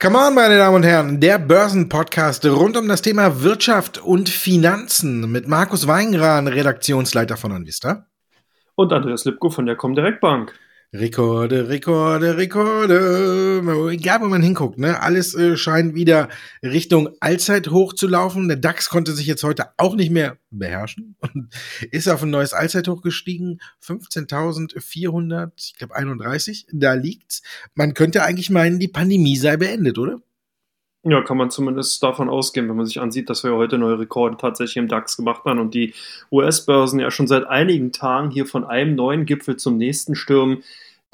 Come on, meine Damen und Herren, der Börsenpodcast rund um das Thema Wirtschaft und Finanzen mit Markus Weingran, Redaktionsleiter von Anvista. Und Andreas Lipko von der Comdirect Bank. Rekorde, Rekorde, Rekorde. Egal, wo man hinguckt, ne? Alles äh, scheint wieder Richtung Allzeithoch zu laufen. Der DAX konnte sich jetzt heute auch nicht mehr beherrschen und ist auf ein neues Allzeithoch gestiegen. 15.400, ich glaube 31. Da liegt's. Man könnte eigentlich meinen, die Pandemie sei beendet, oder? Ja, kann man zumindest davon ausgehen, wenn man sich ansieht, dass wir heute neue Rekorde tatsächlich im DAX gemacht haben und die US-Börsen ja schon seit einigen Tagen hier von einem neuen Gipfel zum nächsten stürmen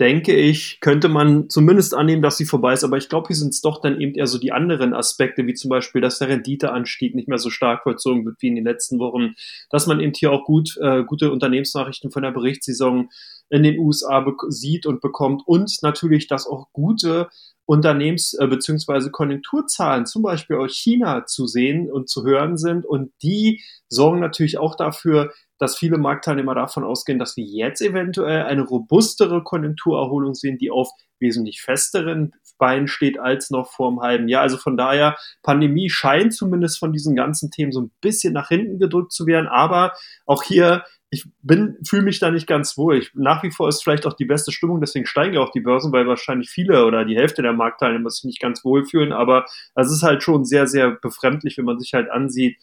denke ich, könnte man zumindest annehmen, dass sie vorbei ist. Aber ich glaube, hier sind es doch dann eben eher so die anderen Aspekte, wie zum Beispiel, dass der Renditeanstieg nicht mehr so stark vollzogen wird wie in den letzten Wochen, dass man eben hier auch gut, äh, gute Unternehmensnachrichten von der Berichtssaison in den USA sieht und bekommt und natürlich, dass auch gute Unternehmens- äh, bzw. Konjunkturzahlen, zum Beispiel aus China, zu sehen und zu hören sind. Und die sorgen natürlich auch dafür, dass viele Marktteilnehmer davon ausgehen, dass wir jetzt eventuell eine robustere Konjunkturerholung sehen, die auf wesentlich festeren Beinen steht als noch vor einem halben Jahr. Also von daher, Pandemie scheint zumindest von diesen ganzen Themen so ein bisschen nach hinten gedrückt zu werden. Aber auch hier ich bin, fühle mich da nicht ganz wohl. Ich, nach wie vor ist vielleicht auch die beste Stimmung, deswegen steigen ja auch die Börsen, weil wahrscheinlich viele oder die Hälfte der Marktteilnehmer sich nicht ganz wohl fühlen. Aber es ist halt schon sehr, sehr befremdlich, wenn man sich halt ansieht,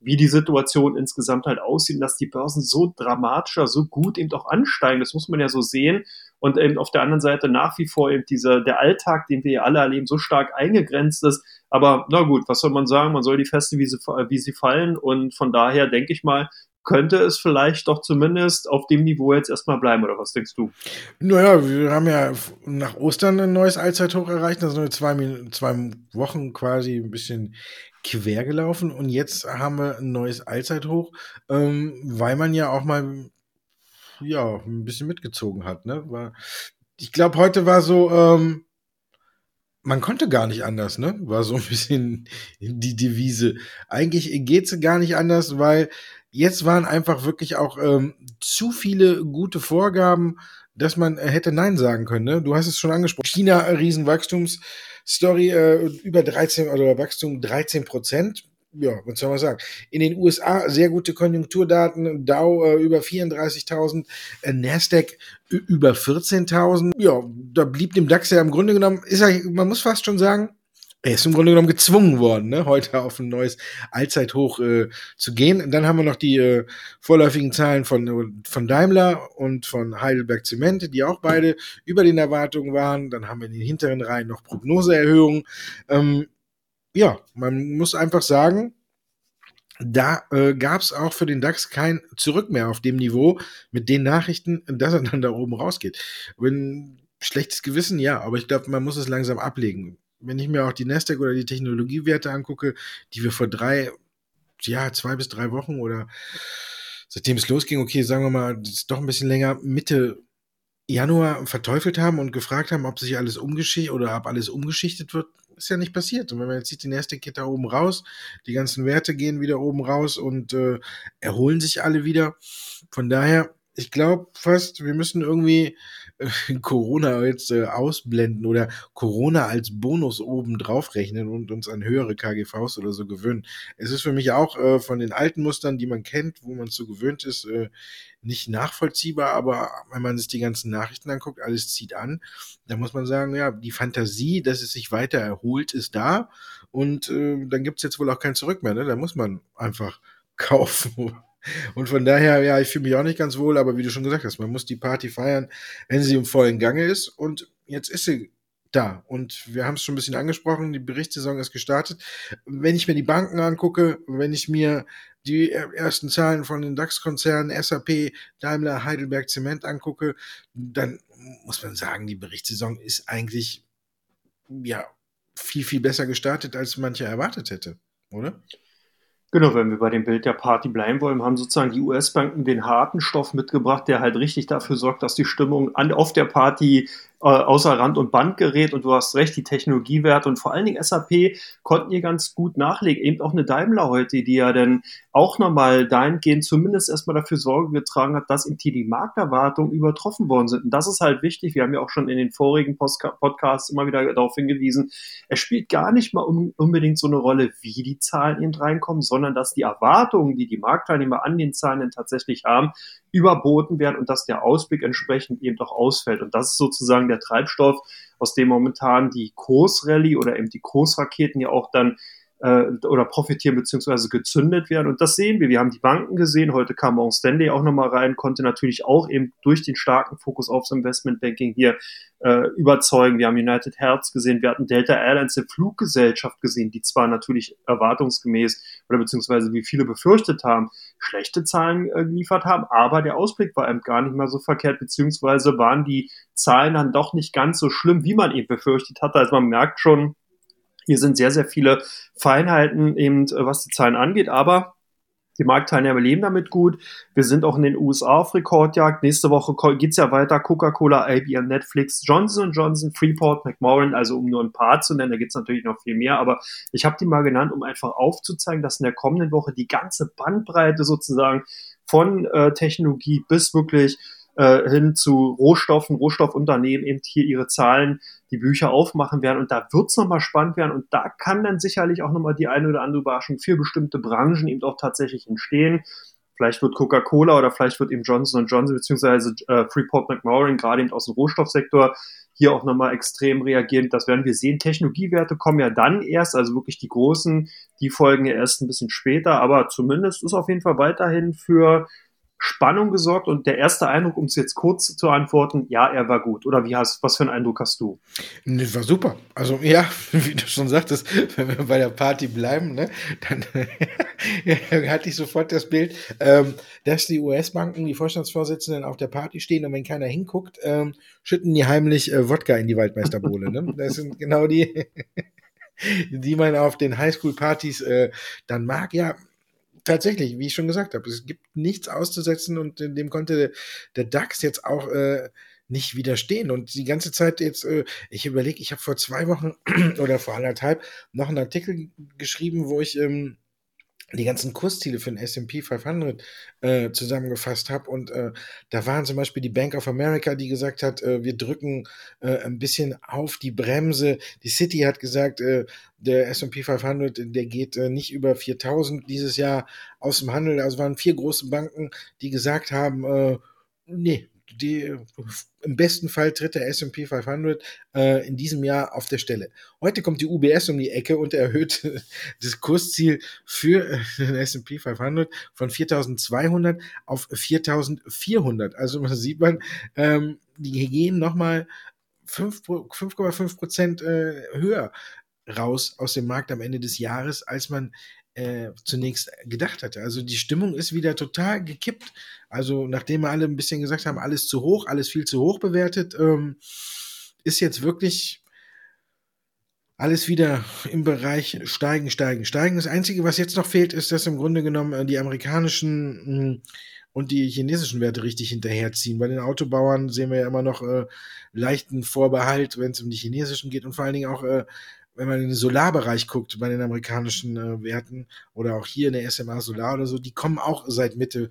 wie die Situation insgesamt halt aussieht, dass die Börsen so dramatischer, so gut eben auch ansteigen. Das muss man ja so sehen. Und eben auf der anderen Seite nach wie vor eben dieser, der Alltag, den wir ja alle erleben, so stark eingegrenzt ist. Aber na gut, was soll man sagen? Man soll die Feste, wie sie, wie sie fallen. Und von daher denke ich mal, könnte es vielleicht doch zumindest auf dem Niveau jetzt erstmal bleiben, oder was denkst du? Naja, wir haben ja nach Ostern ein neues Allzeithoch erreicht, da sind zwei, zwei Wochen quasi ein bisschen quer gelaufen und jetzt haben wir ein neues Allzeithoch, ähm, weil man ja auch mal ja, ein bisschen mitgezogen hat. Ne? War, ich glaube, heute war so, ähm, man konnte gar nicht anders, ne? War so ein bisschen die Devise. Eigentlich geht's gar nicht anders, weil jetzt waren einfach wirklich auch ähm, zu viele gute Vorgaben, dass man äh, hätte Nein sagen können. Ne? Du hast es schon angesprochen. China, äh, Riesenwachstumsstory, äh, über 13 oder Wachstum 13 Prozent. Ja, was soll man sagen? In den USA sehr gute Konjunkturdaten, Dow äh, über 34.000, äh, Nasdaq über 14.000. Ja, da blieb dem DAX ja im Grunde genommen, ist ja, man muss fast schon sagen, er ist im Grunde genommen gezwungen worden, ne, heute auf ein neues Allzeithoch äh, zu gehen. Und dann haben wir noch die äh, vorläufigen Zahlen von, von Daimler und von Heidelberg Zement, die auch beide über den Erwartungen waren. Dann haben wir in den hinteren Reihen noch Prognoseerhöhungen. Ähm, ja, man muss einfach sagen, da äh, gab es auch für den DAX kein Zurück mehr auf dem Niveau mit den Nachrichten, dass er dann da oben rausgeht. Wenn schlechtes Gewissen, ja, aber ich glaube, man muss es langsam ablegen wenn ich mir auch die Nasdaq oder die Technologiewerte angucke, die wir vor drei, ja, zwei bis drei Wochen oder seitdem es losging, okay, sagen wir mal, doch ein bisschen länger, Mitte Januar verteufelt haben und gefragt haben, ob sich alles umgeschichtet oder ob alles umgeschichtet wird, ist ja nicht passiert. Und wenn man jetzt sieht, die Nasdaq geht da oben raus, die ganzen Werte gehen wieder oben raus und äh, erholen sich alle wieder. Von daher, ich glaube fast, wir müssen irgendwie Corona jetzt äh, ausblenden oder Corona als Bonus oben drauf rechnen und uns an höhere KGVs oder so gewöhnen. Es ist für mich auch äh, von den alten Mustern, die man kennt, wo man so gewöhnt ist, äh, nicht nachvollziehbar, aber wenn man sich die ganzen Nachrichten anguckt, alles zieht an, dann muss man sagen, ja, die Fantasie, dass es sich weiter erholt, ist da und äh, dann gibt's jetzt wohl auch kein Zurück mehr. Ne? Da muss man einfach kaufen. Und von daher, ja, ich fühle mich auch nicht ganz wohl, aber wie du schon gesagt hast, man muss die Party feiern, wenn sie im vollen Gange ist. Und jetzt ist sie da. Und wir haben es schon ein bisschen angesprochen, die Berichtssaison ist gestartet. Wenn ich mir die Banken angucke, wenn ich mir die ersten Zahlen von den DAX-Konzernen, SAP, Daimler, Heidelberg Zement angucke, dann muss man sagen, die Berichtssaison ist eigentlich ja viel, viel besser gestartet, als mancher erwartet hätte, oder? Genau, wenn wir bei dem Bild der Party bleiben wollen, haben sozusagen die US-Banken den harten Stoff mitgebracht, der halt richtig dafür sorgt, dass die Stimmung an, auf der Party außer Rand und Band gerät und du hast recht, die Technologiewerte und vor allen Dingen SAP konnten hier ganz gut nachlegen. Eben auch eine Daimler heute, die ja dann auch nochmal dahingehend zumindest erstmal dafür Sorge getragen hat, dass eben die Markterwartungen übertroffen worden sind. Und das ist halt wichtig. Wir haben ja auch schon in den vorigen Podcasts immer wieder darauf hingewiesen. Es spielt gar nicht mal unbedingt so eine Rolle, wie die Zahlen eben reinkommen, sondern dass die Erwartungen, die die Marktteilnehmer an den Zahlen tatsächlich haben, überboten werden und dass der Ausblick entsprechend eben doch ausfällt. Und das ist sozusagen der Treibstoff, aus dem momentan die Kursrallye oder eben die Kursraketen ja auch dann äh, oder profitieren beziehungsweise gezündet werden. Und das sehen wir. Wir haben die Banken gesehen. Heute kam Morgan Stanley auch nochmal rein, konnte natürlich auch eben durch den starken Fokus aufs Investmentbanking hier äh, überzeugen. Wir haben United Health gesehen. Wir hatten Delta Airlines, eine Fluggesellschaft gesehen, die zwar natürlich erwartungsgemäß oder beziehungsweise wie viele befürchtet haben, schlechte Zahlen äh, geliefert haben, aber der Ausblick war eben gar nicht mal so verkehrt, beziehungsweise waren die Zahlen dann doch nicht ganz so schlimm, wie man eben befürchtet hatte. Also man merkt schon, hier sind sehr, sehr viele Feinheiten eben, äh, was die Zahlen angeht, aber die Marktteilnehmer leben damit gut. Wir sind auch in den USA auf Rekordjagd. Nächste Woche geht's ja weiter. Coca-Cola, IBM, Netflix, Johnson Johnson, Freeport, McMoran, also um nur ein paar zu nennen. Da gibt's natürlich noch viel mehr. Aber ich habe die mal genannt, um einfach aufzuzeigen, dass in der kommenden Woche die ganze Bandbreite sozusagen von äh, Technologie bis wirklich äh, hin zu Rohstoffen, Rohstoffunternehmen eben hier ihre Zahlen, die Bücher aufmachen werden. Und da wird's es nochmal spannend werden. Und da kann dann sicherlich auch nochmal die eine oder andere Überraschung für bestimmte Branchen eben auch tatsächlich entstehen. Vielleicht wird Coca-Cola oder vielleicht wird eben Johnson Johnson beziehungsweise äh, Freeport McMoran gerade eben aus dem Rohstoffsektor hier auch nochmal extrem reagieren. Das werden wir sehen. Technologiewerte kommen ja dann erst, also wirklich die großen, die folgen ja erst ein bisschen später, aber zumindest ist auf jeden Fall weiterhin für Spannung gesorgt und der erste Eindruck, um es jetzt kurz zu antworten, ja, er war gut. Oder wie hast, was für einen Eindruck hast du? Das war super. Also ja, wie du schon sagtest, wenn wir bei der Party bleiben, ne, dann hatte ich sofort das Bild, ähm, dass die US-Banken, die Vorstandsvorsitzenden auf der Party stehen und wenn keiner hinguckt, ähm, schütten die heimlich äh, Wodka in die Waldmeisterbohle. Ne? Das sind genau die, die man auf den Highschool-Partys äh, dann mag. Ja, tatsächlich, wie ich schon gesagt habe, es gibt nichts auszusetzen und dem konnte der DAX jetzt auch äh, nicht widerstehen. Und die ganze Zeit jetzt, äh, ich überlege, ich habe vor zwei Wochen oder vor anderthalb noch einen Artikel geschrieben, wo ich ähm, die ganzen Kursziele für den S&P 500 äh, zusammengefasst habe und äh, da waren zum Beispiel die Bank of America, die gesagt hat, äh, wir drücken äh, ein bisschen auf die Bremse. Die City hat gesagt, äh, der S&P 500, der geht äh, nicht über 4000 dieses Jahr aus dem Handel. Also waren vier große Banken, die gesagt haben, äh, nee, die, im besten Fall tritt der S&P 500 äh, in diesem Jahr auf der Stelle. Heute kommt die UBS um die Ecke und erhöht das Kursziel für äh, den S&P 500 von 4.200 auf 4.400. Also man sieht man, ähm, die gehen nochmal 5,5 Prozent äh, höher raus aus dem Markt am Ende des Jahres, als man äh, zunächst gedacht hatte. Also die Stimmung ist wieder total gekippt. Also nachdem wir alle ein bisschen gesagt haben, alles zu hoch, alles viel zu hoch bewertet, ähm, ist jetzt wirklich alles wieder im Bereich steigen, steigen, steigen. Das Einzige, was jetzt noch fehlt, ist, dass im Grunde genommen äh, die amerikanischen hm, und die chinesischen Werte richtig hinterherziehen. Bei den Autobauern sehen wir ja immer noch äh, leichten Vorbehalt, wenn es um die chinesischen geht und vor allen Dingen auch äh, wenn man in den Solarbereich guckt, bei den amerikanischen äh, Werten oder auch hier in der SMA Solar oder so, die kommen auch seit Mitte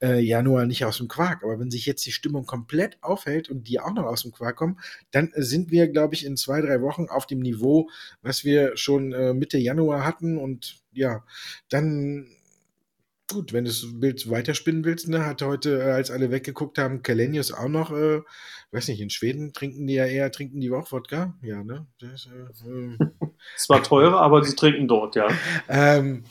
äh, Januar nicht aus dem Quark. Aber wenn sich jetzt die Stimmung komplett aufhält und die auch noch aus dem Quark kommen, dann sind wir, glaube ich, in zwei, drei Wochen auf dem Niveau, was wir schon äh, Mitte Januar hatten. Und ja, dann gut, wenn du das Bild weiterspinnen willst, ne, hat heute, äh, als alle weggeguckt haben, Kalenius auch noch, äh, weiß nicht, in Schweden trinken die ja eher, trinken die auch Wodka? Ja, ne? Das, äh, äh. es war teurer, aber sie trinken dort, ja. Ähm,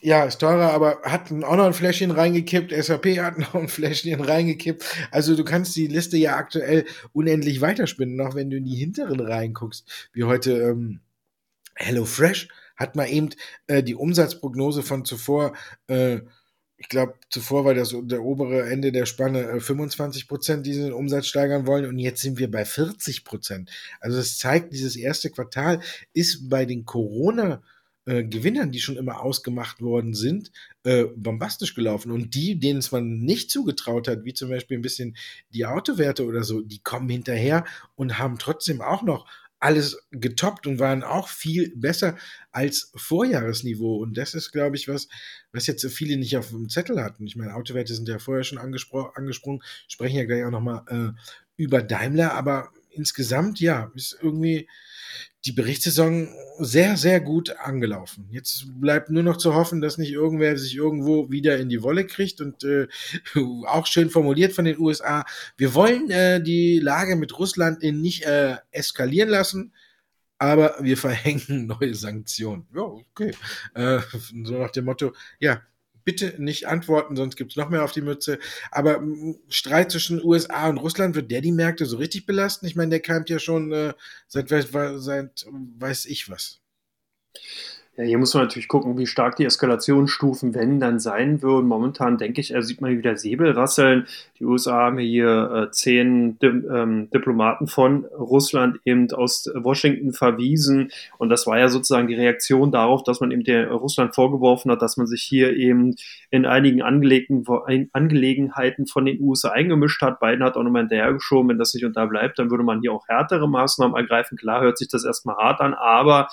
ja, ist teurer, aber hat auch noch ein Fläschchen reingekippt. SAP hat noch ein Fläschchen reingekippt. Also du kannst die Liste ja aktuell unendlich weiterspinnen, auch wenn du in die hinteren reinguckst, wie heute ähm, HelloFresh hat man eben äh, die Umsatzprognose von zuvor, äh, ich glaube, zuvor war das der obere Ende der Spanne äh, 25 Prozent, die sie den Umsatz steigern wollen und jetzt sind wir bei 40 Prozent. Also das zeigt, dieses erste Quartal ist bei den Corona- äh, Gewinnern, die schon immer ausgemacht worden sind, äh, bombastisch gelaufen. Und die, denen es man nicht zugetraut hat, wie zum Beispiel ein bisschen die Autowerte oder so, die kommen hinterher und haben trotzdem auch noch alles getoppt und waren auch viel besser als Vorjahresniveau. Und das ist, glaube ich, was, was jetzt viele nicht auf dem Zettel hatten. Ich meine, Autowerte sind ja vorher schon angesprungen, sprechen ja gleich auch nochmal äh, über Daimler, aber insgesamt, ja, ist irgendwie die Berichtssaison sehr, sehr gut angelaufen. Jetzt bleibt nur noch zu hoffen, dass nicht irgendwer sich irgendwo wieder in die Wolle kriegt und äh, auch schön formuliert von den USA. Wir wollen äh, die Lage mit Russland nicht äh, eskalieren lassen, aber wir verhängen neue Sanktionen. Ja, okay. Äh, so nach dem Motto, ja, bitte nicht antworten, sonst gibt es noch mehr auf die Mütze. Aber Streit zwischen USA und Russland, wird der die Märkte so richtig belasten? Ich meine, der keimt ja schon äh, seit, seit weiß ich was. Ja, hier muss man natürlich gucken, wie stark die Eskalationsstufen, wenn dann sein würden. Momentan denke ich, er sieht man wieder Säbel rasseln. Die USA haben hier äh, zehn Di ähm, Diplomaten von Russland eben aus Washington verwiesen. Und das war ja sozusagen die Reaktion darauf, dass man eben der Russland vorgeworfen hat, dass man sich hier eben in einigen Angelegenheiten von den USA eingemischt hat. Biden hat auch nochmal hinterhergeschoben, wenn das nicht unterbleibt, dann würde man hier auch härtere Maßnahmen ergreifen. Klar hört sich das erstmal hart an, aber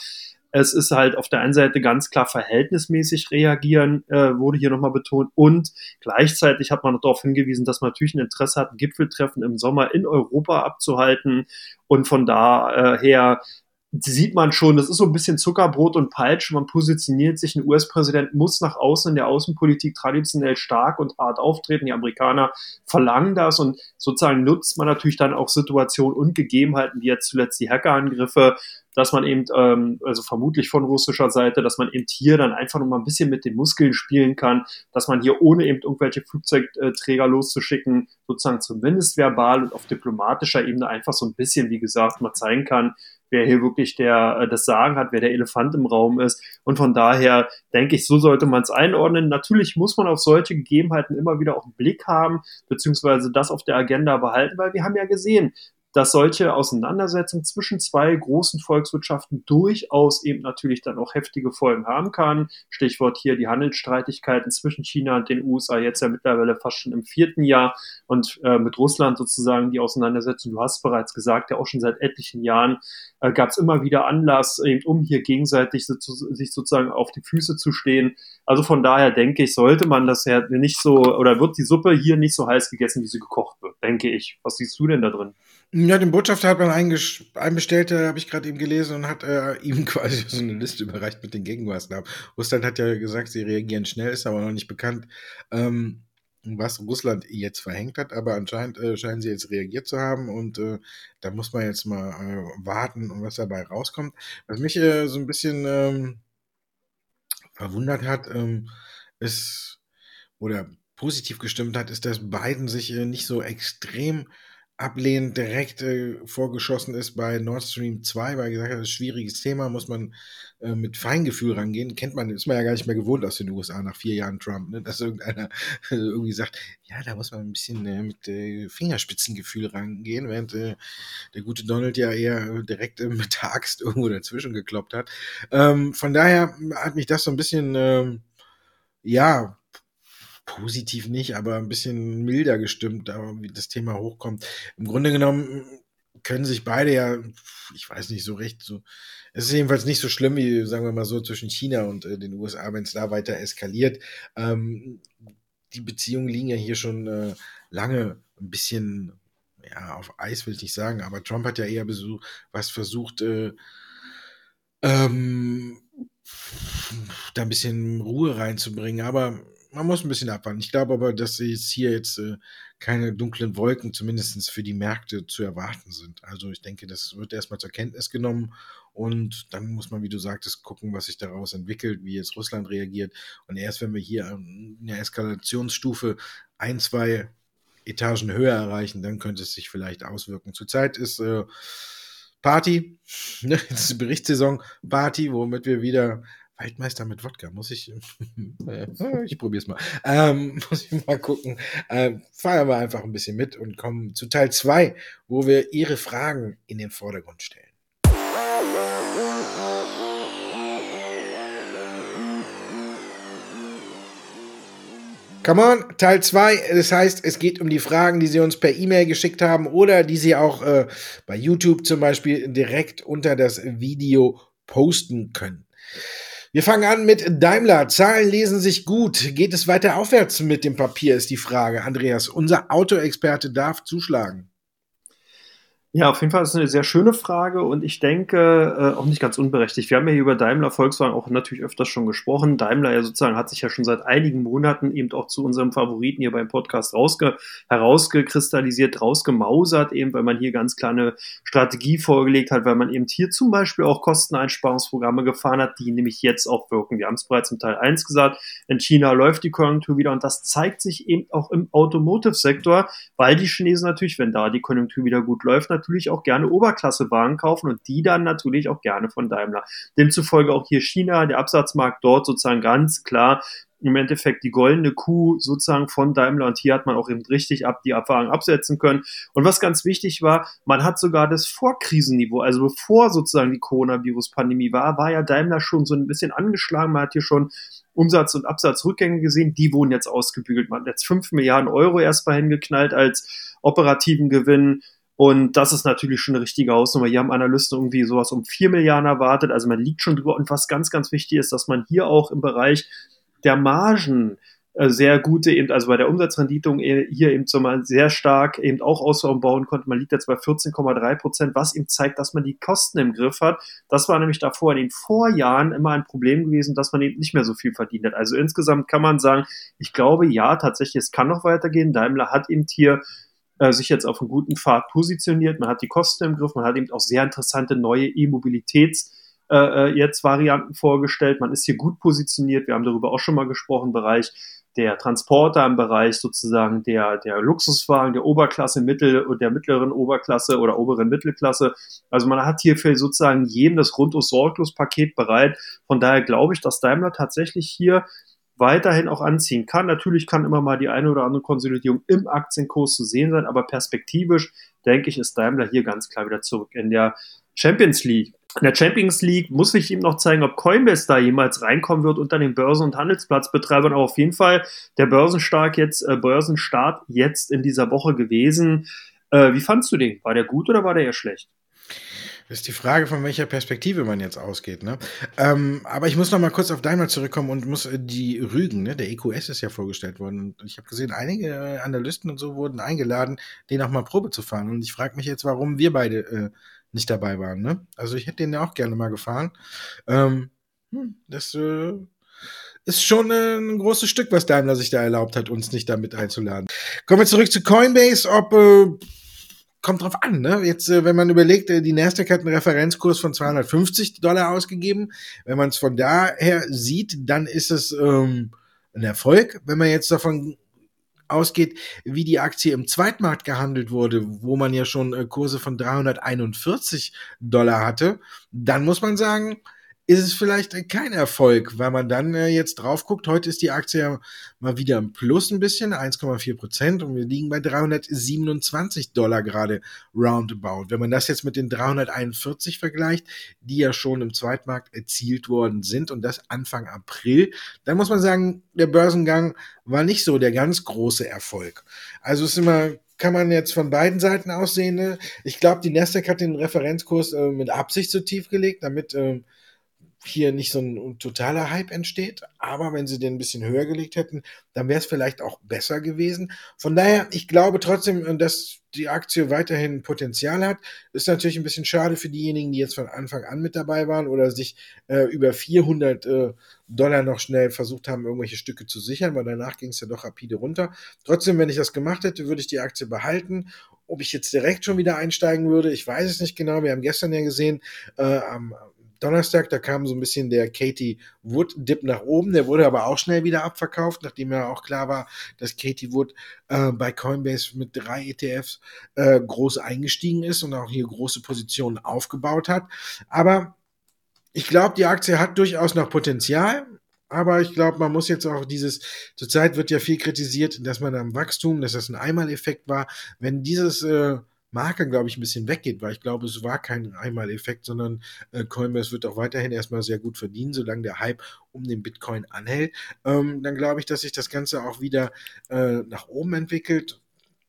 es ist halt auf der einen Seite ganz klar verhältnismäßig reagieren, äh, wurde hier nochmal betont. Und gleichzeitig hat man darauf hingewiesen, dass man natürlich ein Interesse hat, ein Gipfeltreffen im Sommer in Europa abzuhalten. Und von daher sieht man schon, das ist so ein bisschen Zuckerbrot und Peitsche. Man positioniert sich, ein US-Präsident muss nach außen in der Außenpolitik traditionell stark und hart auftreten. Die Amerikaner verlangen das und sozusagen nutzt man natürlich dann auch Situationen und Gegebenheiten, wie jetzt zuletzt die Hackerangriffe, dass man eben, ähm, also vermutlich von russischer Seite, dass man eben hier dann einfach noch mal ein bisschen mit den Muskeln spielen kann, dass man hier ohne eben irgendwelche Flugzeugträger loszuschicken, sozusagen zumindest verbal und auf diplomatischer Ebene einfach so ein bisschen, wie gesagt, mal zeigen kann, wer hier wirklich der, äh, das Sagen hat, wer der Elefant im Raum ist. Und von daher denke ich, so sollte man es einordnen. Natürlich muss man auf solche Gegebenheiten immer wieder auch einen Blick haben, beziehungsweise das auf der Agenda behalten, weil wir haben ja gesehen, dass solche Auseinandersetzungen zwischen zwei großen Volkswirtschaften durchaus eben natürlich dann auch heftige Folgen haben kann. Stichwort hier die Handelsstreitigkeiten zwischen China und den USA jetzt ja mittlerweile fast schon im vierten Jahr und äh, mit Russland sozusagen die Auseinandersetzung. Du hast bereits gesagt, ja auch schon seit etlichen Jahren äh, gab es immer wieder Anlass, eben um hier gegenseitig so, sich sozusagen auf die Füße zu stehen. Also von daher denke ich, sollte man das ja nicht so oder wird die Suppe hier nicht so heiß gegessen, wie sie gekocht wird, denke ich. Was siehst du denn da drin? Ja, den Botschafter hat man einbestellt, habe ich gerade eben gelesen und hat äh, ihm quasi so eine Liste überreicht mit den Gegenmaßnahmen. Russland hat ja gesagt, sie reagieren schnell, ist aber noch nicht bekannt, ähm, was Russland jetzt verhängt hat, aber anscheinend äh, scheinen sie jetzt reagiert zu haben und äh, da muss man jetzt mal äh, warten was dabei rauskommt. Was mich äh, so ein bisschen ähm, verwundert hat, ähm, ist oder positiv gestimmt hat, ist, dass Biden sich äh, nicht so extrem ablehnend direkt äh, vorgeschossen ist bei Nord Stream 2, weil gesagt hat, das ist ein schwieriges Thema, muss man äh, mit Feingefühl rangehen. Kennt man, ist man ja gar nicht mehr gewohnt aus den USA nach vier Jahren Trump, ne? dass irgendeiner äh, irgendwie sagt, ja, da muss man ein bisschen äh, mit äh, Fingerspitzengefühl rangehen, während äh, der gute Donald ja eher direkt mit der Axt irgendwo dazwischen gekloppt hat. Ähm, von daher hat mich das so ein bisschen, äh, ja, positiv nicht, aber ein bisschen milder gestimmt, aber wie das Thema hochkommt. Im Grunde genommen können sich beide ja, ich weiß nicht so recht, so, es ist jedenfalls nicht so schlimm wie, sagen wir mal so, zwischen China und äh, den USA, wenn es da weiter eskaliert. Ähm, die Beziehungen liegen ja hier schon äh, lange ein bisschen, ja, auf Eis will ich nicht sagen, aber Trump hat ja eher besuch, was versucht, äh, ähm, da ein bisschen Ruhe reinzubringen, aber man muss ein bisschen abwarten. Ich glaube aber, dass jetzt hier jetzt äh, keine dunklen Wolken zumindest für die Märkte zu erwarten sind. Also ich denke, das wird erstmal zur Kenntnis genommen und dann muss man, wie du sagtest, gucken, was sich daraus entwickelt, wie jetzt Russland reagiert. Und erst wenn wir hier eine Eskalationsstufe ein, zwei Etagen höher erreichen, dann könnte es sich vielleicht auswirken. Zurzeit ist äh, Party, ne, Berichtssaison Party, womit wir wieder Waldmeister mit Wodka, muss ich. Äh, ich probier's mal. Ähm, muss ich mal gucken. Ähm, feiern wir einfach ein bisschen mit und kommen zu Teil 2, wo wir Ihre Fragen in den Vordergrund stellen. Come on, Teil 2. Das heißt, es geht um die Fragen, die Sie uns per E-Mail geschickt haben oder die Sie auch äh, bei YouTube zum Beispiel direkt unter das Video posten können. Wir fangen an mit Daimler. Zahlen lesen sich gut. Geht es weiter aufwärts mit dem Papier, ist die Frage. Andreas, unser Autoexperte darf zuschlagen. Ja, auf jeden Fall ist eine sehr schöne Frage und ich denke äh, auch nicht ganz unberechtigt. Wir haben ja hier über Daimler Volkswagen auch natürlich öfters schon gesprochen. Daimler ja sozusagen hat sich ja schon seit einigen Monaten eben auch zu unserem Favoriten hier beim Podcast rausge herausgekristallisiert, rausgemausert, eben weil man hier ganz klar eine Strategie vorgelegt hat, weil man eben hier zum Beispiel auch Kosteneinsparungsprogramme gefahren hat, die nämlich jetzt auch wirken. Wir haben es bereits im Teil 1 gesagt, in China läuft die Konjunktur wieder und das zeigt sich eben auch im Automotive-Sektor, weil die Chinesen natürlich, wenn da die Konjunktur wieder gut läuft, natürlich auch gerne Oberklassewagen kaufen und die dann natürlich auch gerne von Daimler. Demzufolge auch hier China, der Absatzmarkt dort sozusagen ganz klar im Endeffekt die goldene Kuh sozusagen von Daimler und hier hat man auch eben richtig ab die Erfahrung absetzen können. Und was ganz wichtig war, man hat sogar das Vorkrisenniveau, also bevor sozusagen die Coronavirus-Pandemie war, war ja Daimler schon so ein bisschen angeschlagen. Man hat hier schon Umsatz- und Absatzrückgänge gesehen, die wurden jetzt ausgebügelt. Man hat jetzt 5 Milliarden Euro erstmal hingeknallt als operativen Gewinn. Und das ist natürlich schon eine richtige Hausnummer. Hier haben Analysten irgendwie sowas um 4 Milliarden erwartet. Also man liegt schon drüber. Und was ganz, ganz wichtig ist, dass man hier auch im Bereich der Margen äh, sehr gute, eben, also bei der Umsatzrendite hier eben so mal sehr stark eben auch ausbauen konnte. Man liegt jetzt bei 14,3 Prozent, was eben zeigt, dass man die Kosten im Griff hat. Das war nämlich davor in den Vorjahren immer ein Problem gewesen, dass man eben nicht mehr so viel verdient hat. Also insgesamt kann man sagen, ich glaube, ja, tatsächlich, es kann noch weitergehen. Daimler hat eben hier äh, sich jetzt auf einen guten Pfad positioniert. Man hat die Kosten im Griff, man hat eben auch sehr interessante neue E-Mobilitäts- äh, äh, jetzt Varianten vorgestellt. Man ist hier gut positioniert. Wir haben darüber auch schon mal gesprochen, im Bereich der Transporter, im Bereich sozusagen der, der Luxuswagen, der Oberklasse, Mittel und der mittleren Oberklasse oder oberen Mittelklasse. Also man hat hier für sozusagen jeden das rundum sorglos Paket bereit. Von daher glaube ich, dass Daimler tatsächlich hier weiterhin auch anziehen kann. Natürlich kann immer mal die eine oder andere Konsolidierung im Aktienkurs zu sehen sein, aber perspektivisch denke ich, ist Daimler hier ganz klar wieder zurück in der Champions League. In der Champions League muss ich ihm noch zeigen, ob Coinbase da jemals reinkommen wird unter den Börsen- und Handelsplatzbetreibern. Aber auf jeden Fall der Börsenstart jetzt, äh, Börsenstart jetzt in dieser Woche gewesen. Äh, wie fandst du den? War der gut oder war der eher schlecht? Das ist die Frage, von welcher Perspektive man jetzt ausgeht. Ne? Ähm, aber ich muss noch mal kurz auf Daimler zurückkommen und muss äh, die Rügen, ne? der EQS ist ja vorgestellt worden. Und ich habe gesehen, einige äh, Analysten und so wurden eingeladen, den auch mal Probe zu fahren. Und ich frage mich jetzt, warum wir beide äh, nicht dabei waren. Ne? Also ich hätte den ja auch gerne mal gefahren. Ähm, hm, das äh, ist schon äh, ein großes Stück, was Daimler sich da erlaubt hat, uns nicht damit einzuladen. Kommen wir zurück zu Coinbase, ob äh, kommt drauf an, ne? Jetzt, äh, wenn man überlegt, äh, die Nasdaq hat einen Referenzkurs von 250 Dollar ausgegeben. Wenn man es von daher sieht, dann ist es ähm, ein Erfolg. Wenn man jetzt davon ausgeht, wie die Aktie im Zweitmarkt gehandelt wurde, wo man ja schon äh, Kurse von 341 Dollar hatte, dann muss man sagen, ist es vielleicht kein Erfolg, weil man dann äh, jetzt drauf guckt. Heute ist die Aktie ja mal wieder im Plus ein bisschen, 1,4 Prozent und wir liegen bei 327 Dollar gerade roundabout. Wenn man das jetzt mit den 341 vergleicht, die ja schon im Zweitmarkt erzielt worden sind und das Anfang April, dann muss man sagen, der Börsengang war nicht so der ganz große Erfolg. Also es ist immer kann man jetzt von beiden Seiten aussehen. Ne? Ich glaube, die Nasdaq hat den Referenzkurs äh, mit Absicht so tief gelegt, damit äh, hier nicht so ein totaler Hype entsteht. Aber wenn sie den ein bisschen höher gelegt hätten, dann wäre es vielleicht auch besser gewesen. Von daher, ich glaube trotzdem, äh, dass die Aktie weiterhin Potenzial hat. Ist natürlich ein bisschen schade für diejenigen, die jetzt von Anfang an mit dabei waren oder sich äh, über 400 äh, Dollar noch schnell versucht haben, irgendwelche Stücke zu sichern, weil danach ging es ja doch rapide runter. Trotzdem, wenn ich das gemacht hätte, würde ich die Aktie behalten. Ob ich jetzt direkt schon wieder einsteigen würde, ich weiß es nicht genau. Wir haben gestern ja gesehen, äh, am Donnerstag, da kam so ein bisschen der Katie Wood Dip nach oben, der wurde aber auch schnell wieder abverkauft, nachdem ja auch klar war, dass Katie Wood äh, bei Coinbase mit drei ETFs äh, groß eingestiegen ist und auch hier große Positionen aufgebaut hat. Aber ich glaube, die Aktie hat durchaus noch Potenzial. Aber ich glaube, man muss jetzt auch dieses, zurzeit wird ja viel kritisiert, dass man am Wachstum, dass das ein Einmaleffekt war. Wenn dieses äh, Marke, glaube ich, ein bisschen weggeht, weil ich glaube, es war kein Einmaleffekt, sondern äh, Coinbase wird auch weiterhin erstmal sehr gut verdienen, solange der Hype um den Bitcoin anhält. Ähm, dann glaube ich, dass sich das Ganze auch wieder äh, nach oben entwickelt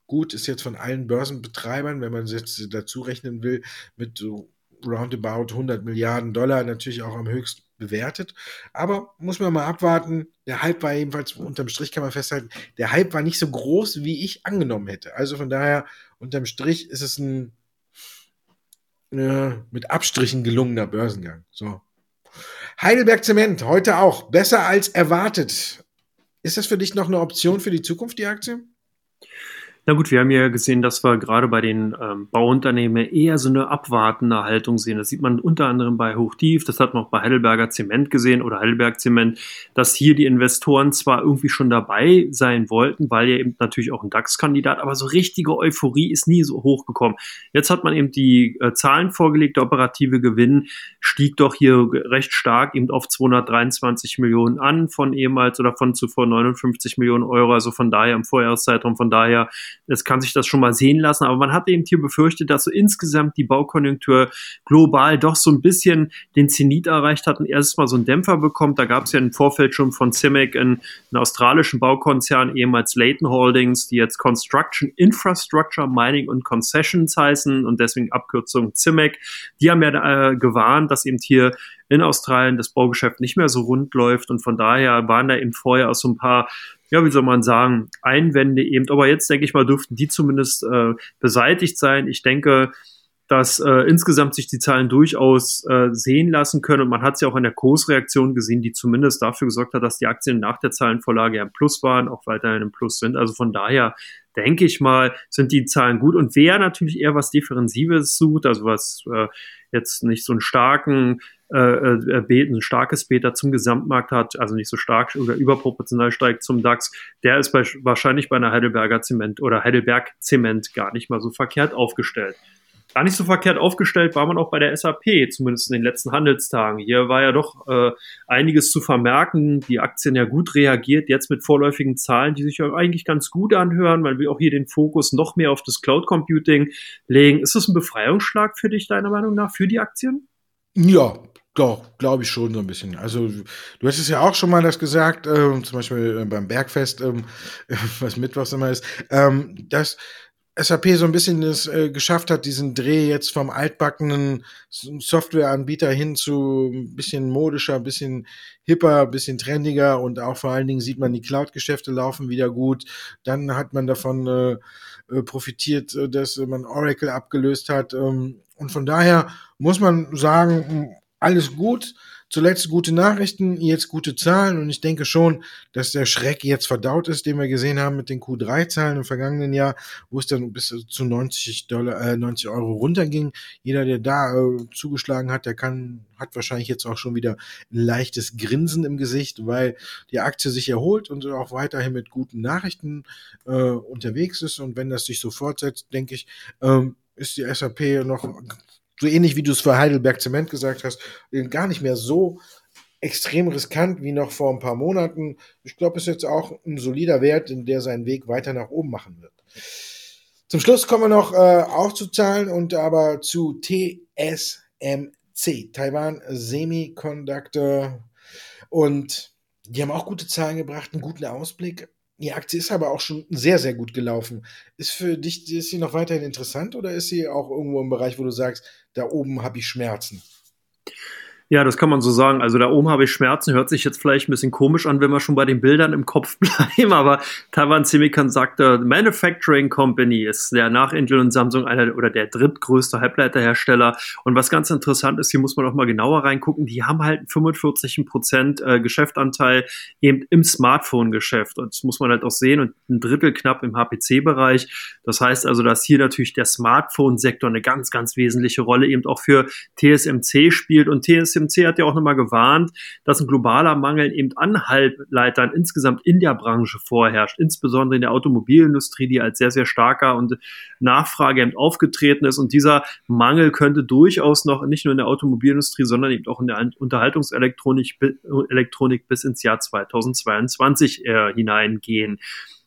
gut, ist jetzt von allen Börsenbetreibern, wenn man es jetzt dazu rechnen will, mit so roundabout 100 Milliarden Dollar natürlich auch am höchsten bewertet. Aber muss man mal abwarten. Der Hype war jedenfalls, unterm Strich kann man festhalten, der Hype war nicht so groß, wie ich angenommen hätte. Also von daher, unterm Strich ist es ein äh, mit Abstrichen gelungener Börsengang. So. Heidelberg Zement, heute auch. Besser als erwartet. Ist das für dich noch eine Option für die Zukunft, die Aktie? Na gut, wir haben ja gesehen, dass wir gerade bei den ähm, Bauunternehmen eher so eine abwartende Haltung sehen. Das sieht man unter anderem bei Hochtief, das hat man auch bei Heidelberger Zement gesehen oder Heidelberg Zement, dass hier die Investoren zwar irgendwie schon dabei sein wollten, weil ja eben natürlich auch ein DAX-Kandidat, aber so richtige Euphorie ist nie so hochgekommen. Jetzt hat man eben die äh, Zahlen vorgelegt, der operative Gewinn stieg doch hier recht stark eben auf 223 Millionen an von ehemals oder von zuvor 59 Millionen Euro, also von daher im Vorjahreszeitraum, von daher es kann sich das schon mal sehen lassen, aber man hat eben hier befürchtet, dass so insgesamt die Baukonjunktur global doch so ein bisschen den Zenit erreicht hat und erst mal so einen Dämpfer bekommt. Da gab es ja im Vorfeld schon von CIMIC einen, einen australischen Baukonzern, ehemals Leighton Holdings, die jetzt Construction Infrastructure Mining und Concessions heißen und deswegen Abkürzung CIMIC. Die haben ja äh, gewarnt, dass eben hier in Australien das Baugeschäft nicht mehr so rund läuft und von daher waren da eben vorher auch so ein paar ja, wie soll man sagen, Einwände eben. Aber jetzt denke ich mal, dürften die zumindest äh, beseitigt sein. Ich denke, dass äh, insgesamt sich die Zahlen durchaus äh, sehen lassen können. Und man hat es ja auch in der Kursreaktion gesehen, die zumindest dafür gesorgt hat, dass die Aktien nach der Zahlenvorlage ja im Plus waren, auch weiterhin im Plus sind. Also von daher denke ich mal, sind die Zahlen gut. Und wer natürlich eher was Defensives sucht, also was äh, jetzt nicht so einen starken äh, äh, Beet, ein starkes Beta zum Gesamtmarkt hat, also nicht so stark oder überproportional steigt zum DAX, der ist bei, wahrscheinlich bei einer Heidelberger Zement oder Heidelberg Zement gar nicht mal so verkehrt aufgestellt. Gar nicht so verkehrt aufgestellt war man auch bei der SAP, zumindest in den letzten Handelstagen. Hier war ja doch äh, einiges zu vermerken, die Aktien ja gut reagiert, jetzt mit vorläufigen Zahlen, die sich ja eigentlich ganz gut anhören, weil wir auch hier den Fokus noch mehr auf das Cloud Computing legen. Ist das ein Befreiungsschlag für dich, deiner Meinung nach, für die Aktien? Ja, doch, glaube ich schon so ein bisschen. Also du hast es ja auch schon mal das gesagt, äh, zum Beispiel äh, beim Bergfest, äh, was Mittwochs immer ist, ähm, dass SAP so ein bisschen es äh, geschafft hat, diesen Dreh jetzt vom altbackenen Softwareanbieter hin zu ein bisschen modischer, ein bisschen hipper, ein bisschen trendiger und auch vor allen Dingen sieht man, die Cloud-Geschäfte laufen wieder gut. Dann hat man davon äh, äh profitiert, dass man Oracle abgelöst hat. Ähm, und von daher muss man sagen, alles gut. Zuletzt gute Nachrichten, jetzt gute Zahlen und ich denke schon, dass der Schreck jetzt verdaut ist, den wir gesehen haben mit den Q3-Zahlen im vergangenen Jahr, wo es dann bis zu 90 Dollar, äh, 90 Euro runterging. Jeder, der da äh, zugeschlagen hat, der kann, hat wahrscheinlich jetzt auch schon wieder ein leichtes Grinsen im Gesicht, weil die Aktie sich erholt und auch weiterhin mit guten Nachrichten äh, unterwegs ist. Und wenn das sich so fortsetzt, denke ich, ähm, ist die SAP noch so ähnlich wie du es für Heidelberg Zement gesagt hast, gar nicht mehr so extrem riskant wie noch vor ein paar Monaten. Ich glaube, es ist jetzt auch ein solider Wert, in der seinen Weg weiter nach oben machen wird. Zum Schluss kommen wir noch äh, auch zu Zahlen und aber zu TSMC, Taiwan Semiconductor. Und die haben auch gute Zahlen gebracht, einen guten Ausblick. Die Aktie ist aber auch schon sehr, sehr gut gelaufen. Ist für dich, ist sie noch weiterhin interessant oder ist sie auch irgendwo im Bereich, wo du sagst, da oben habe ich Schmerzen? Ja, das kann man so sagen. Also da oben habe ich Schmerzen, hört sich jetzt vielleicht ein bisschen komisch an, wenn wir schon bei den Bildern im Kopf bleiben, aber Taiwan Semiconductor Manufacturing Company ist der nach Intel und Samsung einer oder der drittgrößte Halbleiterhersteller. Und was ganz interessant ist, hier muss man auch mal genauer reingucken, die haben halt 45 Prozent äh, Geschäftanteil eben im Smartphone-Geschäft. Und das muss man halt auch sehen und ein Drittel knapp im HPC-Bereich. Das heißt also, dass hier natürlich der Smartphone-Sektor eine ganz, ganz wesentliche Rolle eben auch für TSMC spielt und TSMC TSMC hat ja auch nochmal gewarnt, dass ein globaler Mangel eben an Halbleitern insgesamt in der Branche vorherrscht, insbesondere in der Automobilindustrie, die als sehr, sehr starker und Nachfrage eben aufgetreten ist. Und dieser Mangel könnte durchaus noch nicht nur in der Automobilindustrie, sondern eben auch in der Unterhaltungselektronik Elektronik bis ins Jahr 2022 äh, hineingehen.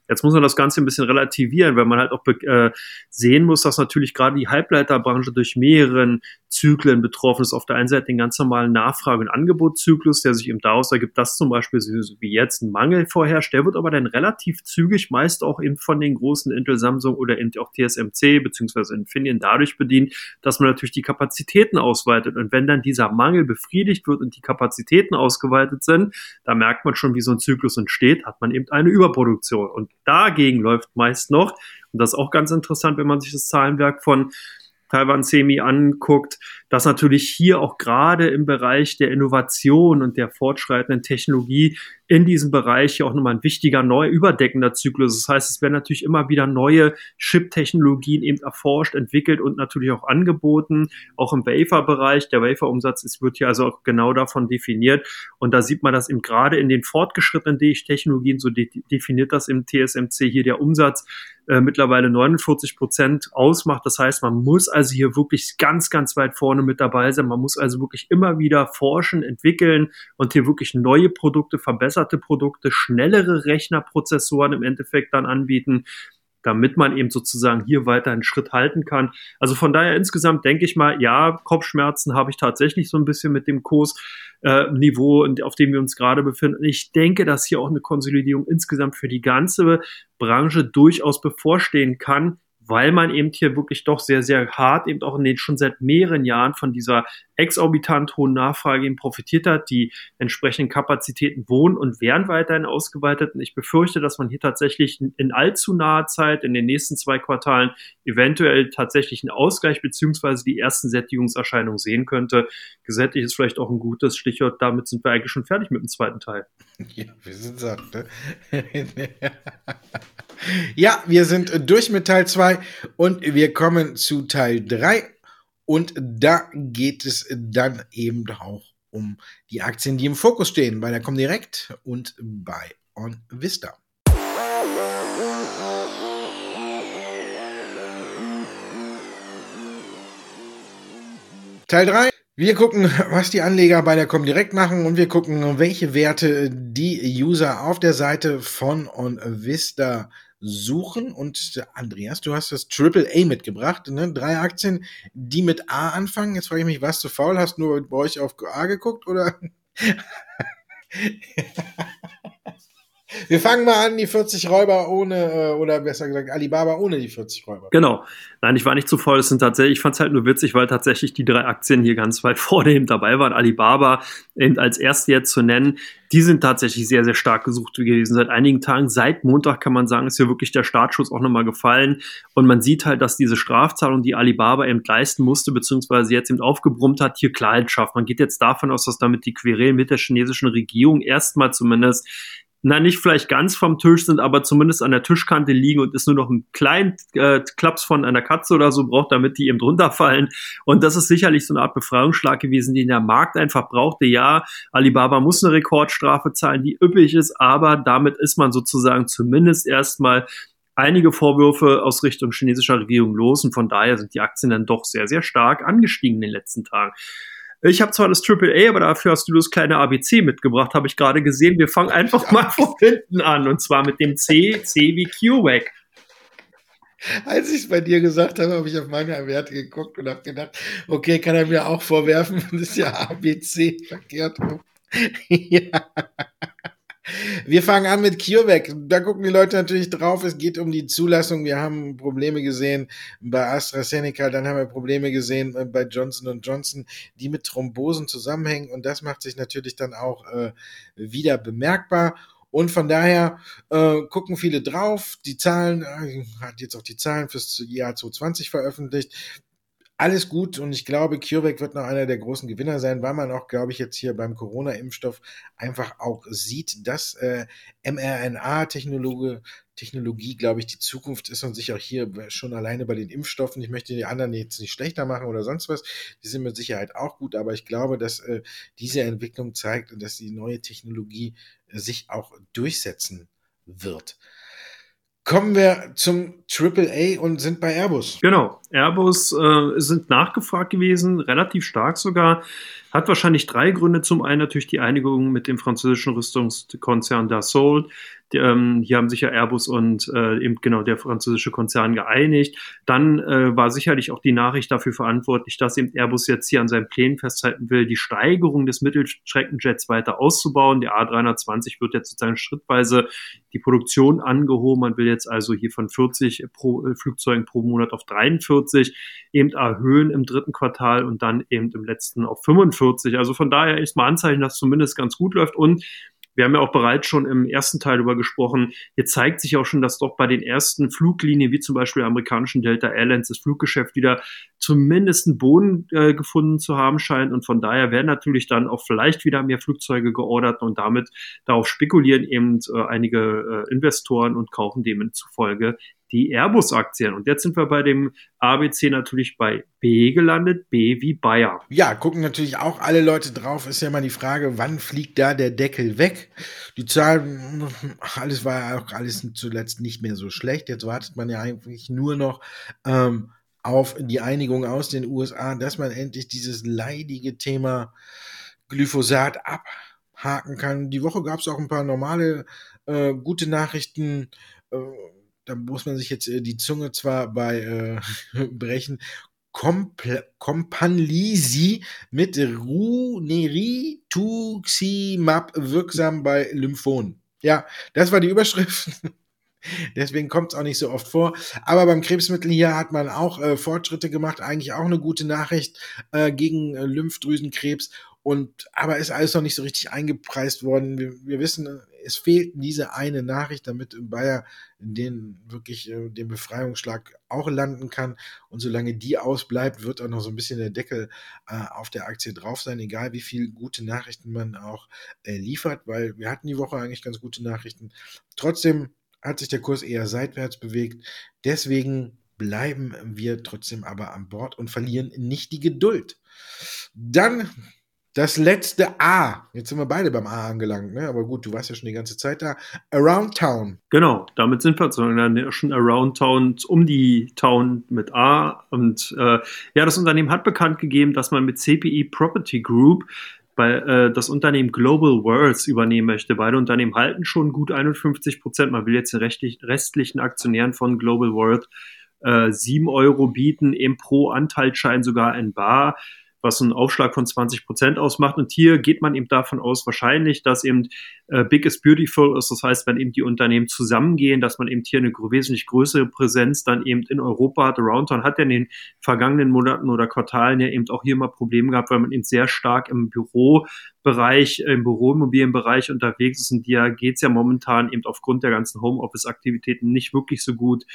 Jetzt muss man das Ganze ein bisschen relativieren, weil man halt auch äh, sehen muss, dass natürlich gerade die Halbleiterbranche durch mehreren Zyklen betroffen ist. Auf der einen Seite den ganz normalen Nachfrage- und Angebotszyklus, der sich eben daraus ergibt, dass zum Beispiel wie jetzt ein Mangel vorherrscht. Der wird aber dann relativ zügig meist auch eben von den großen Intel, Samsung oder eben auch TSMC beziehungsweise Infineon dadurch bedient, dass man natürlich die Kapazitäten ausweitet. Und wenn dann dieser Mangel befriedigt wird und die Kapazitäten ausgeweitet sind, da merkt man schon, wie so ein Zyklus entsteht, hat man eben eine Überproduktion. Und dagegen läuft meist noch, und das ist auch ganz interessant, wenn man sich das Zahlenwerk von Taiwan Semi anguckt, dass natürlich hier auch gerade im Bereich der Innovation und der fortschreitenden Technologie in diesem Bereich hier auch nochmal ein wichtiger, neu überdeckender Zyklus. Das heißt, es werden natürlich immer wieder neue Chip-Technologien eben erforscht, entwickelt und natürlich auch angeboten, auch im Wafer-Bereich. Der Wafer-Umsatz wird hier also auch genau davon definiert. Und da sieht man das eben gerade in den fortgeschrittenen Technologien, so de definiert das im TSMC hier der Umsatz äh, mittlerweile 49 Prozent ausmacht. Das heißt, man muss also hier wirklich ganz, ganz weit vorne mit dabei sein. Man muss also wirklich immer wieder forschen, entwickeln und hier wirklich neue Produkte, verbesserte Produkte, schnellere Rechnerprozessoren im Endeffekt dann anbieten damit man eben sozusagen hier weiter einen Schritt halten kann. Also von daher insgesamt denke ich mal, ja, Kopfschmerzen habe ich tatsächlich so ein bisschen mit dem Kursniveau, äh, auf dem wir uns gerade befinden. Ich denke, dass hier auch eine Konsolidierung insgesamt für die ganze Branche durchaus bevorstehen kann weil man eben hier wirklich doch sehr, sehr hart eben auch in den schon seit mehreren Jahren von dieser exorbitant hohen Nachfrage eben profitiert hat. Die entsprechenden Kapazitäten wohnen und werden weiterhin ausgeweitet. Und ich befürchte, dass man hier tatsächlich in allzu naher Zeit, in den nächsten zwei Quartalen, eventuell tatsächlich einen Ausgleich beziehungsweise die ersten Sättigungserscheinungen sehen könnte. Gesättigt ist vielleicht auch ein gutes Stichwort. Damit sind wir eigentlich schon fertig mit dem zweiten Teil. Ja, wir sind satt, ne? Ja, wir sind durch mit Teil 2 und wir kommen zu Teil 3. Und da geht es dann eben auch um die Aktien, die im Fokus stehen, bei der Comdirect und bei On Vista. Teil 3. Wir gucken, was die Anleger bei der Comdirect machen und wir gucken, welche Werte die User auf der Seite von On Vista suchen. Und Andreas, du hast das Triple A mitgebracht, ne? Drei Aktien, die mit A anfangen. Jetzt frage ich mich, was zu faul? Hast du nur bei euch auf A geguckt oder? Wir fangen mal an, die 40 Räuber ohne, äh, oder besser gesagt, Alibaba ohne die 40 Räuber. Genau. Nein, ich war nicht zu voll. Es sind tatsächlich, ich fand es halt nur witzig, weil tatsächlich die drei Aktien hier ganz weit vorne eben dabei waren. Alibaba eben als erste jetzt zu nennen. Die sind tatsächlich sehr, sehr stark gesucht gewesen seit einigen Tagen. Seit Montag kann man sagen, ist hier wirklich der Startschuss auch nochmal gefallen. Und man sieht halt, dass diese Strafzahlung, die Alibaba eben leisten musste, beziehungsweise jetzt eben aufgebrummt hat, hier Klarheit schafft. Man geht jetzt davon aus, dass damit die Querelen mit der chinesischen Regierung erstmal zumindest na, nicht vielleicht ganz vom Tisch sind, aber zumindest an der Tischkante liegen und ist nur noch ein kleinen äh, Klaps von einer Katze oder so braucht, damit die eben drunter fallen. Und das ist sicherlich so eine Art Befreiungsschlag gewesen, den der Markt einfach brauchte. Ja, Alibaba muss eine Rekordstrafe zahlen, die üppig ist, aber damit ist man sozusagen zumindest erstmal einige Vorwürfe aus Richtung chinesischer Regierung los und von daher sind die Aktien dann doch sehr, sehr stark angestiegen in den letzten Tagen. Ich habe zwar das Triple A, aber dafür hast du das kleine ABC mitgebracht, habe ich gerade gesehen. Wir fangen einfach mal von hinten an und zwar mit dem C, C wie QWAC. Als ich es bei dir gesagt habe, habe ich auf meine Werte geguckt und habe gedacht, okay, kann er mir auch vorwerfen, das ist ja ABC verkehrt. ja. Wir fangen an mit CureVac. Da gucken die Leute natürlich drauf. Es geht um die Zulassung. Wir haben Probleme gesehen bei AstraZeneca, dann haben wir Probleme gesehen äh, bei Johnson Johnson, die mit Thrombosen zusammenhängen. Und das macht sich natürlich dann auch äh, wieder bemerkbar. Und von daher äh, gucken viele drauf. Die Zahlen, äh, hat jetzt auch die Zahlen fürs Jahr 2020 veröffentlicht alles gut und ich glaube, CureVac wird noch einer der großen Gewinner sein, weil man auch, glaube ich, jetzt hier beim Corona-Impfstoff einfach auch sieht, dass äh, mRNA-Technologie, Technologie, glaube ich, die Zukunft ist und sich auch hier schon alleine bei den Impfstoffen, ich möchte die anderen jetzt nicht schlechter machen oder sonst was, die sind mit Sicherheit auch gut, aber ich glaube, dass äh, diese Entwicklung zeigt dass die neue Technologie äh, sich auch durchsetzen wird. Kommen wir zum AAA und sind bei Airbus. Genau, Airbus äh, sind nachgefragt gewesen, relativ stark sogar. Hat wahrscheinlich drei Gründe. Zum einen natürlich die Einigung mit dem französischen Rüstungskonzern Dassault, Ähm, hier haben sich ja Airbus und äh, eben genau der französische Konzern geeinigt. Dann äh, war sicherlich auch die Nachricht dafür verantwortlich, dass eben Airbus jetzt hier an seinen Plänen festhalten will, die Steigerung des Mittelstreckenjets weiter auszubauen. Der A320 wird jetzt sozusagen schrittweise die Produktion angehoben. Man will jetzt also hier von 40 pro, äh, Flugzeugen pro Monat auf 43 eben erhöhen im dritten Quartal und dann eben im letzten auf 45. Also von daher ist mal Anzeichen, dass es zumindest ganz gut läuft und wir haben ja auch bereits schon im ersten Teil darüber gesprochen. Hier zeigt sich auch schon, dass doch bei den ersten Fluglinien, wie zum Beispiel der amerikanischen Delta Airlines, das Fluggeschäft wieder zumindest einen Boden äh, gefunden zu haben scheint. Und von daher werden natürlich dann auch vielleicht wieder mehr Flugzeuge geordert und damit darauf spekulieren eben äh, einige äh, Investoren und kaufen demzufolge die Airbus-Aktien. Und jetzt sind wir bei dem ABC natürlich bei B gelandet, B wie Bayer. Ja, gucken natürlich auch alle Leute drauf. Ist ja mal die Frage, wann fliegt da der Deckel weg? Die Zahlen, alles war ja auch alles zuletzt nicht mehr so schlecht. Jetzt wartet man ja eigentlich nur noch ähm, auf die Einigung aus den USA, dass man endlich dieses leidige Thema Glyphosat abhaken kann. Die Woche gab es auch ein paar normale, äh, gute Nachrichten. Äh, da muss man sich jetzt äh, die Zunge zwar bei äh, brechen, Companlisi mit Runerituximab wirksam bei Lymphonen. Ja, das war die Überschrift. Deswegen kommt es auch nicht so oft vor. Aber beim Krebsmittel hier hat man auch äh, Fortschritte gemacht. Eigentlich auch eine gute Nachricht äh, gegen äh, Lymphdrüsenkrebs. Und aber ist alles noch nicht so richtig eingepreist worden. Wir, wir wissen, es fehlt diese eine Nachricht, damit Bayer den wirklich äh, den Befreiungsschlag auch landen kann. Und solange die ausbleibt, wird auch noch so ein bisschen der Deckel äh, auf der Aktie drauf sein, egal wie viel gute Nachrichten man auch äh, liefert, weil wir hatten die Woche eigentlich ganz gute Nachrichten. Trotzdem hat sich der Kurs eher seitwärts bewegt. Deswegen bleiben wir trotzdem aber an Bord und verlieren nicht die Geduld. Dann das letzte A. Jetzt sind wir beide beim A angelangt, ne? Aber gut, du warst ja schon die ganze Zeit da. Around Town. Genau, damit sind wir schon Around Town, um die Town mit A. Und äh, ja, das Unternehmen hat bekannt gegeben, dass man mit CPE Property Group bei, äh, das Unternehmen Global Worlds übernehmen möchte. Beide Unternehmen halten schon gut 51 Prozent. Man will jetzt den restlichen Aktionären von Global World äh, 7 Euro bieten, im pro Anteilsschein sogar in Bar was einen Aufschlag von 20 Prozent ausmacht. Und hier geht man eben davon aus, wahrscheinlich, dass eben äh, Big is Beautiful ist. Das heißt, wenn eben die Unternehmen zusammengehen, dass man eben hier eine wesentlich größere Präsenz dann eben in Europa hat. Aroundtown hat ja in den vergangenen Monaten oder Quartalen ja eben auch hier mal Probleme gehabt, weil man eben sehr stark im Büro Bereich, im Büroimmobilienbereich unterwegs ist. Und dir geht's ja momentan eben aufgrund der ganzen Homeoffice-Aktivitäten nicht wirklich so gut.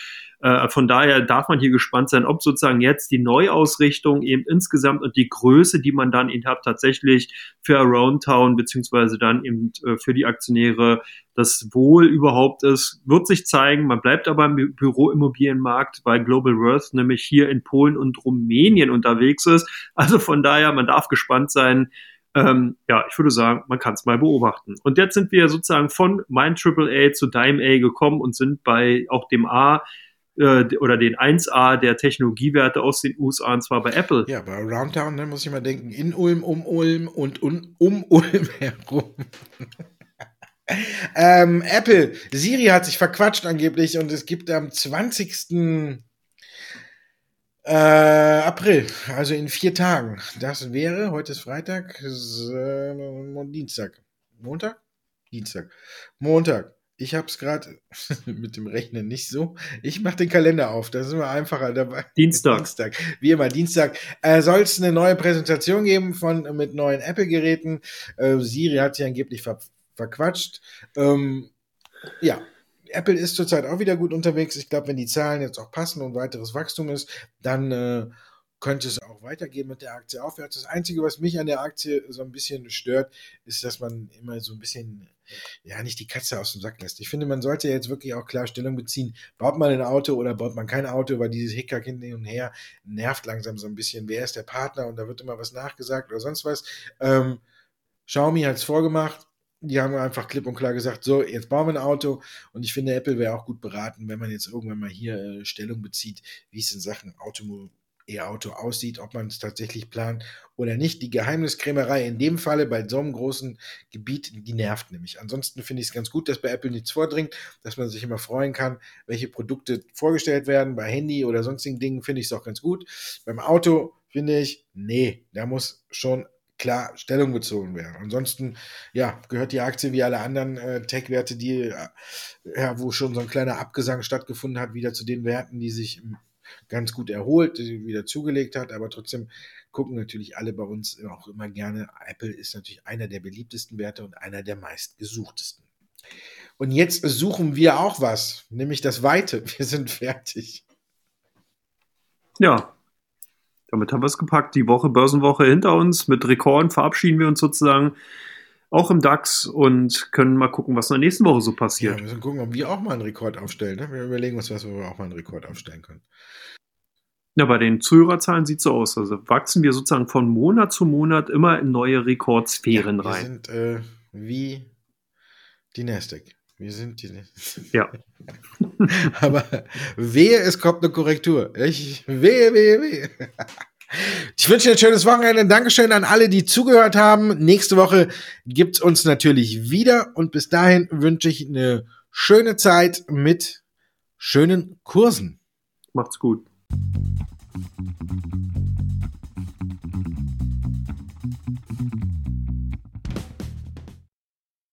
Äh, von daher darf man hier gespannt sein, ob sozusagen jetzt die Neuausrichtung eben insgesamt und die Größe, die man dann eben hat, tatsächlich für Around Town beziehungsweise dann eben äh, für die Aktionäre das Wohl überhaupt ist, wird sich zeigen. Man bleibt aber im Büroimmobilienmarkt, weil Global Worth nämlich hier in Polen und Rumänien unterwegs ist. Also von daher, man darf gespannt sein, ähm, ja, ich würde sagen, man kann es mal beobachten. Und jetzt sind wir sozusagen von mein AAA zu Dime A gekommen und sind bei auch dem A äh, oder den 1A der Technologiewerte aus den USA, und zwar bei Apple. Ja, bei Aroundtown, ne, muss ich mal denken, in Ulm, um Ulm und un, um Ulm herum. ähm, Apple, Siri hat sich verquatscht angeblich und es gibt am 20. Äh, April, also in vier Tagen. Das wäre, heute ist Freitag, äh, Dienstag. Montag? Dienstag. Montag. Ich habe es gerade mit dem Rechnen nicht so. Ich mache den Kalender auf, da sind wir einfacher dabei. Dienstag. Dienstag. Wie immer, Dienstag. Äh, Soll es eine neue Präsentation geben von mit neuen Apple-Geräten? Äh, Siri hat sich angeblich ver verquatscht. Ähm, ja, Apple ist zurzeit auch wieder gut unterwegs. Ich glaube, wenn die Zahlen jetzt auch passen und weiteres Wachstum ist, dann äh, könnte es auch weitergehen mit der Aktie aufwärts. Das Einzige, was mich an der Aktie so ein bisschen stört, ist, dass man immer so ein bisschen, ja, nicht die Katze aus dem Sack lässt. Ich finde, man sollte jetzt wirklich auch klar Stellung beziehen. Baut man ein Auto oder baut man kein Auto, weil dieses Hickhack hin und her nervt langsam so ein bisschen. Wer ist der Partner? Und da wird immer was nachgesagt oder sonst was. Ähm, Xiaomi hat es vorgemacht die haben einfach klipp und klar gesagt, so, jetzt bauen wir ein Auto. Und ich finde, Apple wäre auch gut beraten, wenn man jetzt irgendwann mal hier äh, Stellung bezieht, wie es in Sachen Automo E-Auto aussieht, ob man es tatsächlich plant oder nicht. Die Geheimniskrämerei in dem Falle bei so einem großen Gebiet, die nervt nämlich. Ansonsten finde ich es ganz gut, dass bei Apple nichts vordringt, dass man sich immer freuen kann, welche Produkte vorgestellt werden. Bei Handy oder sonstigen Dingen finde ich es auch ganz gut. Beim Auto finde ich, nee, da muss schon klar Stellung bezogen werden. Ansonsten, ja, gehört die Aktie wie alle anderen äh, Tech-Werte, die, äh, ja, wo schon so ein kleiner Abgesang stattgefunden hat, wieder zu den Werten, die sich ganz gut erholt, wieder zugelegt hat, aber trotzdem gucken natürlich alle bei uns auch immer gerne. Apple ist natürlich einer der beliebtesten Werte und einer der meistgesuchtesten. Und jetzt suchen wir auch was, nämlich das Weite. Wir sind fertig. Ja, damit haben wir es gepackt. Die Woche, Börsenwoche hinter uns. Mit Rekorden verabschieden wir uns sozusagen auch im DAX und können mal gucken, was in der nächsten Woche so passiert. Ja, wir müssen gucken, ob wir auch mal einen Rekord aufstellen. Ne? Wir überlegen uns, was wir auch mal einen Rekord aufstellen können. Ja, bei den Zuhörerzahlen sieht es so aus. Also wachsen wir sozusagen von Monat zu Monat immer in neue Rekordsphären ja, wir rein. Wir sind äh, wie die Nasdaq. Wir sind die. Ja. Aber wehe, es kommt eine Korrektur. Ich, wehe, wehe, wehe. Ich wünsche dir ein schönes Wochenende. Dankeschön an alle, die zugehört haben. Nächste Woche gibt's uns natürlich wieder. Und bis dahin wünsche ich eine schöne Zeit mit schönen Kursen. Macht's gut.